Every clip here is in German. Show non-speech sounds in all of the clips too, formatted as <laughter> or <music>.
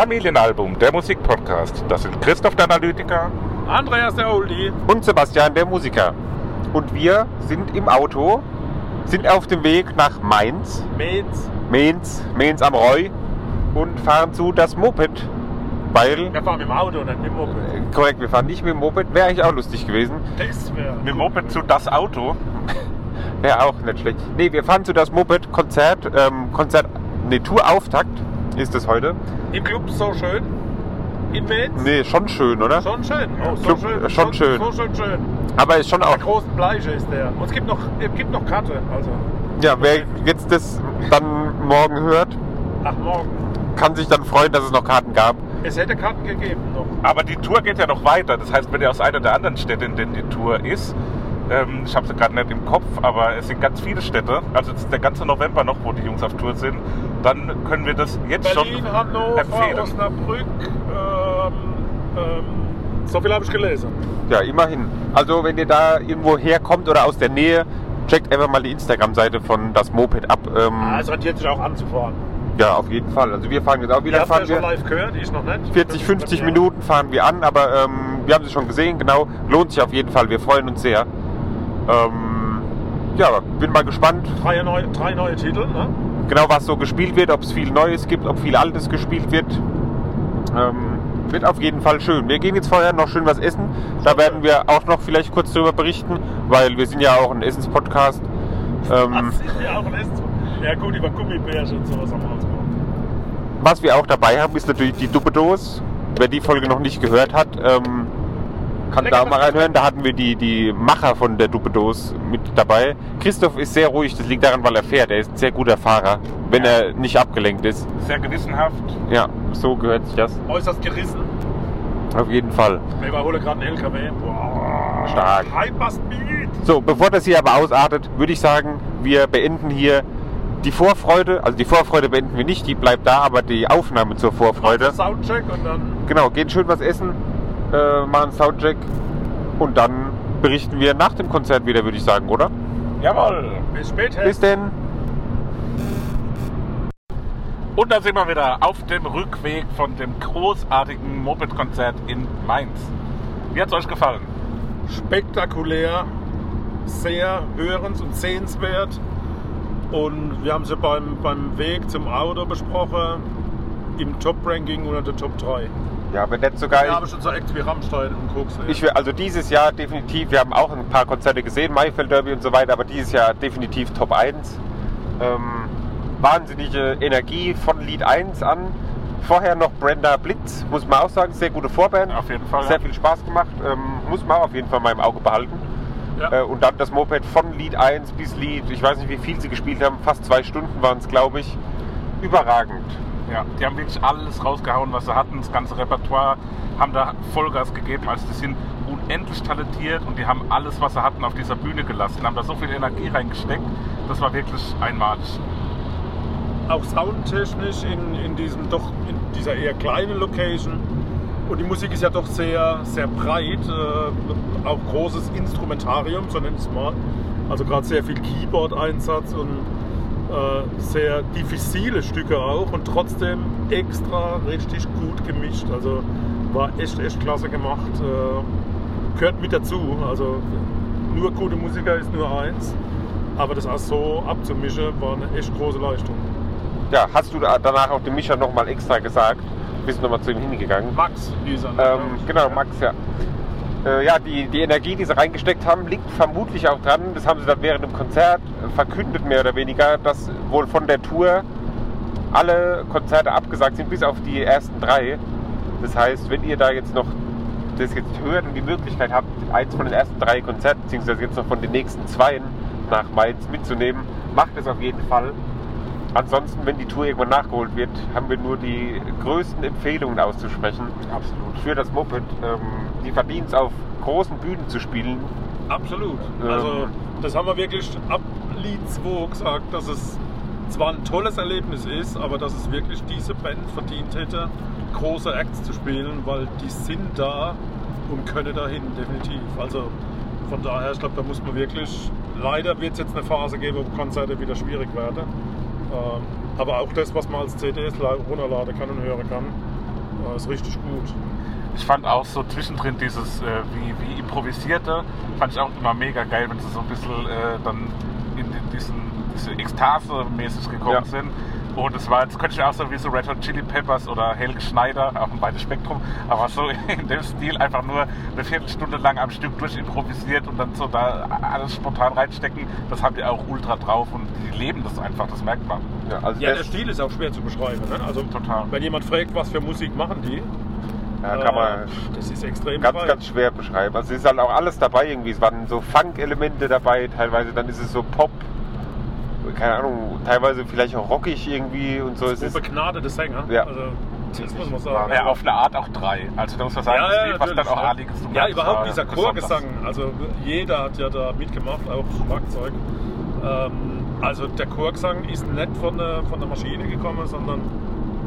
Familienalbum, der Musikpodcast. Das sind Christoph der Analytiker. Andreas der Oldie. und Sebastian, der Musiker. Und wir sind im Auto, sind auf dem Weg nach Mainz, Mainz. Mainz, Mainz am Roy und fahren zu das Moped, weil, Wir fahren mit dem Auto und nicht mit dem Moped. korrekt, wir fahren nicht mit dem Moped, wäre eigentlich auch lustig gewesen, Das wäre. Mit dem Moped zu das Auto. <laughs> wäre auch nicht schlecht. Nee, wir fahren zu das Moped, Konzert, ähm, Konzert, nee, Tourauftakt ist es heute. Im Club so schön. In Mainz. Nee, schon schön, oder? Schon schön. Oh, so Club, schön. äh, schon schön. So schön, schön. Aber ist schon auch, Der großen Bleiche ist der. Und es gibt noch, es gibt noch Karte. Also. ja, wer jetzt das dann morgen hört, Ach, morgen. kann sich dann freuen, dass es noch Karten gab. Es hätte Karten gegeben noch. Aber die Tour geht ja noch weiter. Das heißt, wenn ihr aus einer der anderen Städte, in denen die Tour ist, ähm, ich habe sie gerade nicht im Kopf, aber es sind ganz viele Städte, also es ist der ganze November noch, wo die Jungs auf Tour sind, dann können wir das jetzt Berlin, schon Hannover, empfehlen. Osnabrück. Ähm, ähm, so viel habe ich gelesen. Ja, immerhin. Also wenn ihr da irgendwo herkommt oder aus der Nähe, checkt einfach mal die Instagram-Seite von das Moped ab. Ähm, Ah, es rentiert sich auch anzufahren. ja, auf jeden Fall. Also wir fahren jetzt auch wieder, ja fahren schon wir live gehört, ich noch nicht. 40, 50 Ja. Minuten fahren wir an, aber ähm, wir haben sie schon gesehen, genau. Lohnt sich auf jeden Fall, wir freuen uns sehr. Ähm, ja, bin mal gespannt, Drei neue, drei neue Titel, ne? genau was so gespielt wird, ob es viel Neues gibt, ob viel Altes gespielt wird. Ähm, wird auf jeden Fall schön. Wir gehen jetzt vorher noch schön was essen. Da werden wir auch noch vielleicht kurz darüber berichten, weil wir sind ja auch ein Essenspodcast. Ähm, Was? Ja, auch ein Essen. Ja gut, über Gummibärchen und sowas haben wir uns gemacht. was wir auch dabei haben, ist natürlich die Duppedos. Wer die Folge noch nicht gehört hat, ähm, kann da mal reinhören. Da hatten wir die, die Macher von der Duppedos mit dabei. Christoph ist sehr ruhig, das liegt daran, weil er fährt. Er ist ein sehr guter Fahrer, wenn Ja. er nicht abgelenkt ist. Sehr gewissenhaft. Ja, so gehört sich das. Äußerst gerissen. Auf jeden Fall. Wir überholen gerade einen LKW. Boah. Stark. Hyperspeed. So, bevor das hier aber ausartet, würde ich sagen, wir beenden hier die Vorfreude. Also die Vorfreude beenden wir nicht, die bleibt da, aber die Aufnahme zur Vorfreude. Soundcheck und dann Genau, gehen schön was essen, äh, machen Soundcheck und dann berichten wir nach dem Konzert wieder, würde ich sagen, oder? Jawohl. bis später. Bis denn. Und da sind wir wieder auf dem Rückweg von dem großartigen Moped-Konzert in Mainz. Wie hat es euch gefallen? Spektakulär, sehr hörens- und sehenswert. Und wir haben sie beim, beim Weg zum Auto besprochen. Im Top-Ranking unter der Top 3. Ja, wenn nicht sogar. Wir haben schon so Acts wie Rammstein und Koks. Ich, will- also dieses Jahr definitiv, wir haben auch ein paar Konzerte gesehen, Maifeld Derby und so weiter, aber dieses Jahr definitiv Top 1. Ähm, wahnsinnige Energie von Lied 1 an. Vorher noch Brenda Blitz, muss man auch sagen, sehr gute Vorband. Auf jeden Fall. Sehr ja. viel Spaß gemacht, ähm, muss man auch auf jeden Fall mal im Auge behalten. Ja. Äh, und dann das Moped von Lied 1 bis Lied, ich weiß nicht wie viel sie gespielt haben, fast zwei Stunden waren es, glaube ich. Überragend. Ja, die haben wirklich alles rausgehauen, was sie hatten, das ganze Repertoire, haben da Vollgas gegeben. Also die sind unendlich talentiert und die haben alles, was sie hatten, auf dieser Bühne gelassen, haben da so viel Energie reingesteckt. Das war wirklich einmalig. auch soundtechnisch in, in, diesem doch, in dieser eher kleinen Location. Und die Musik ist ja doch sehr, sehr breit, äh, auch großes Instrumentarium, so nennt es mal. Also gerade sehr viel Keyboard-Einsatz und äh, sehr diffizile Stücke auch und trotzdem extra richtig gut gemischt. Also war echt, echt klasse gemacht. Äh, gehört mit dazu. Also nur gute Musiker ist nur eins. Aber das auch so abzumischen, war eine echt große Leistung. Ja, hast du da- danach auch dem Mischa nochmal extra gesagt? Bist nochmal zu ihm hingegangen? Max hieß er. ne, Ähm, genau, Max, ja. Äh, ja, die, die Energie, die sie reingesteckt haben, liegt vermutlich auch dran, das haben sie dann während dem Konzert äh, verkündet, mehr oder weniger, dass wohl von der Tour alle Konzerte abgesagt sind, bis auf die ersten drei. Das heißt, wenn ihr da jetzt noch das jetzt hört und die Möglichkeit habt, eins von den ersten drei Konzerten, beziehungsweise jetzt noch von den nächsten zwei nach Mainz mitzunehmen, macht es auf jeden Fall. Ansonsten, wenn die Tour irgendwann nachgeholt wird, haben wir nur die größten Empfehlungen auszusprechen Absolut. für das Moped. Ähm, die verdient es auf großen Bühnen zu spielen. Absolut. Ähm. Also das haben wir wirklich ab Lied 2 gesagt, dass es zwar ein tolles Erlebnis ist, aber dass es wirklich diese Band verdient hätte, große Acts zu spielen, weil die sind da und können dahin, definitiv. Also von daher, ich glaube, da muss man wirklich, leider wird es jetzt eine Phase geben, wo Konzerte wieder schwierig werden. Ähm, aber auch das, was man als CDs la- runterladen kann und hören kann, Das ist richtig gut. Ich fand auch so zwischendrin dieses, äh, wie, wie improvisierte, fand ich auch immer mega geil, wenn sie so ein bisschen äh, dann in die- diesen, diese Ekstase mäßig gekommen Ja. sind. Und es war, jetzt könnte ich auch so wie so Red Hot Chili Peppers oder Helge Schneider, auch ein weites Spektrum, aber so <laughs> in dem Stil einfach nur eine Viertelstunde lang am Stück durch improvisiert und dann so da alles spontan reinstecken, das haben die auch ultra drauf und die leben das einfach, das merkt man. Ja, also Ja, der Stil ist auch schwer zu beschreiben. Ne? Also, Total. wenn jemand fragt, was für Musik machen die, ja, kann man äh, das ist extrem ganz, breit. ganz schwer beschreiben. Also es ist halt auch alles dabei irgendwie. Es waren so Funk-Elemente dabei, teilweise dann ist es so Pop, keine Ahnung, teilweise vielleicht auch rockig irgendwie und so. Es so ist, begnadete Sänger. Ja. Also, das muss man sagen. Ja, auf eine Art auch drei. Also da muss man sagen, das Lied, was dann auch ja. Ali gesungen Ja, hat, überhaupt dieser. Chorgesang. Also jeder hat ja da mitgemacht, auch Schlagzeug. Ähm, also der Chorgesang ist nicht von der, von der Maschine gekommen, sondern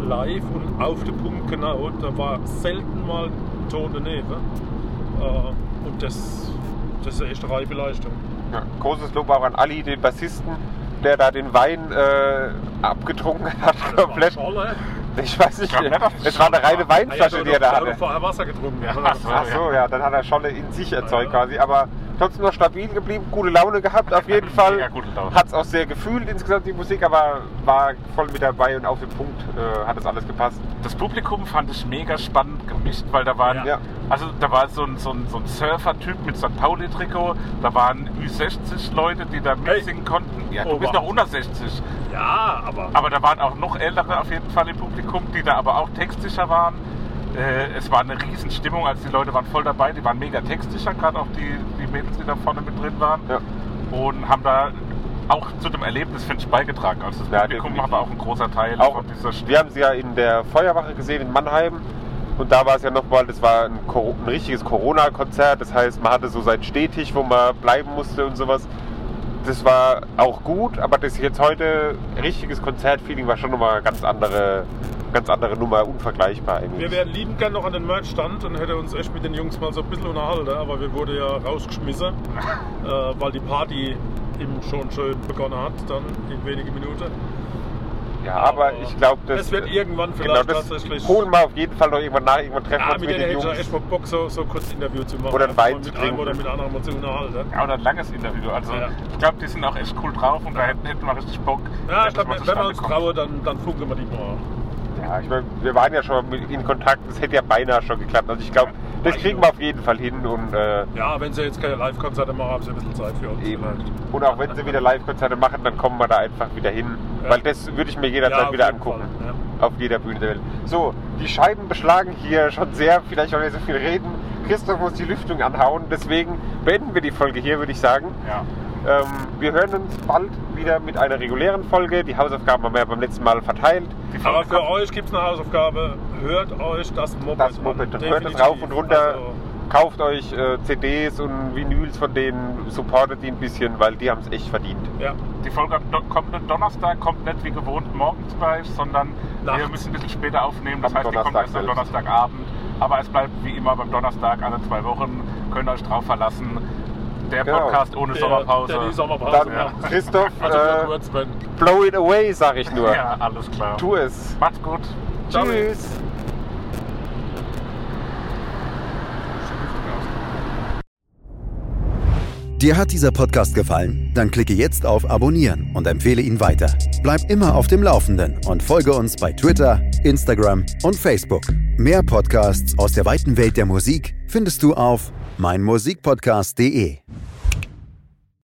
live und auf den Punkt genau. Da war selten mal ein Ton daneben. Äh, und das, das ist eine echte Reibeleistung. ja, großes Lob auch an Ali, den Bassisten, der da den Wein äh, abgetrunken hat, komplett. Ich weiß nicht, es war eine reine. Weinflasche, die er da hat hatte. vorher Wasser getrunken. Ach so. Ja, dann hat er Scholle in sich erzeugt quasi. Aber trotzdem noch stabil geblieben, gute Laune gehabt auf jeden Fall. Mega gute Laune. Hat es auch sehr gefühlt insgesamt die Musik, aber war voll mit dabei und auf den Punkt äh, hat es alles gepasst. Das Publikum fand ich mega spannend gemischt, weil da waren, Ja. also da war so ein, so ein, so ein Surfer-Typ mit St. Pauli-Trikot, da waren Ü60 Leute, die da Hey. mitsingen konnten. Ja, du Oh, bist noch unter 60. Ja, aber Aber da waren auch noch ältere auf jeden Fall im Publikum, die da aber auch textsicher waren. Äh, es war eine riesen Stimmung, also die Leute waren voll dabei, die waren mega textsicher, gerade auch die, die Mädels, die da vorne mit drin waren. Ja. Und haben da auch zu dem Erlebnis, finde ich, beigetragen. Also das Ja, Publikum war auch ein großer Teil Auch, von dieser Stimmung. wir haben sie ja in der Feuerwache gesehen in Mannheim. Und da war es ja nochmal, das war ein, ein richtiges Corona-Konzert. Das heißt, man hatte so seinen Stehtisch, wo man bleiben musste und sowas. Das war auch gut, aber das jetzt heute richtiges Konzertfeeling war schon nochmal ganz andere, ganz andere Nummer, unvergleichbar eigentlich. Wir wären liebend gern noch an den Merch-Stand und hätte uns echt mit den Jungs mal so ein bisschen unterhalten, aber wir wurden ja rausgeschmissen, <laughs> äh, weil die Party eben schon schön begonnen hat, dann in wenigen Minuten. ja, aber aber ich glaube, das wird irgendwann genau, vielleicht das tatsächlich- holen wir auf jeden Fall noch irgendwann nach. Irgendwann treffen wir Ja, uns mit mit den hätte ich ja echt Jungs. mal Bock, so, so kurz Interview zu machen. Oder ein Wein zu trinken. oder mit anderen mal zu unterhalten. Ja, oder ein langes Interview. Also Ja. ich glaube, die sind auch echt cool drauf und da hätten, hätten wir richtig Bock. Ja, ich glaube, wenn wir uns trauen, dann, dann funken wir die mal. Ja, ich mein, wir waren ja schon mit in Kontakt. Das hätte ja beinahe schon geklappt. Also ich glaube, das kriegen wir auf jeden Fall hin und äh, Ja, wenn sie jetzt keine Live-Konzerte machen, haben sie ein bisschen Zeit für uns. Eben. vielleicht. Und auch wenn sie wieder Live-Konzerte machen, dann kommen wir da einfach wieder hin. Ja. Weil das würde ich mir jederzeit Ja, wieder angucken. Ja. Auf jeder Bühne der Welt. So, die Scheiben beschlagen hier schon sehr, vielleicht auch nicht so viel reden. Christoph muss die Lüftung anhauen, deswegen beenden wir die Folge hier, würde ich sagen. Ja. Ähm, wir hören uns bald wieder mit einer regulären Folge. Die Hausaufgaben haben wir ja beim letzten Mal verteilt. Die Aber für kommt- euch gibt es eine Hausaufgabe. Hört euch das Moped Das an. Moped, hört es rauf und runter. Also, Kauft euch äh, CDs und Vinyls von denen, supportet die ein bisschen, weil die haben es echt verdient. ja. Die Folge am do kommenden Donnerstag kommt nicht wie gewohnt morgens gleich, sondern wir Nachts. müssen ein bisschen später aufnehmen. Das Am heißt, die kommt Donnerstag erst am. Donnerstagabend. Aber es bleibt wie immer beim Donnerstag alle zwei Wochen. Könnt ihr euch drauf verlassen. Der Genau. Podcast ohne Der- Sommerpause. Der, die Sommerpause. Dann, ja. Christoph, Also äh, blow it away, sag ich nur. <laughs> Ja, alles klar. Tu es. Macht's gut. Ciao. Tschüss. Dir hat dieser Podcast gefallen? Dann klicke jetzt auf Abonnieren und empfehle ihn weiter. Bleib immer auf dem Laufenden und folge uns bei Twitter, Instagram und Facebook. Mehr Podcasts aus der weiten Welt der Musik findest du auf meinmusikpodcast.de.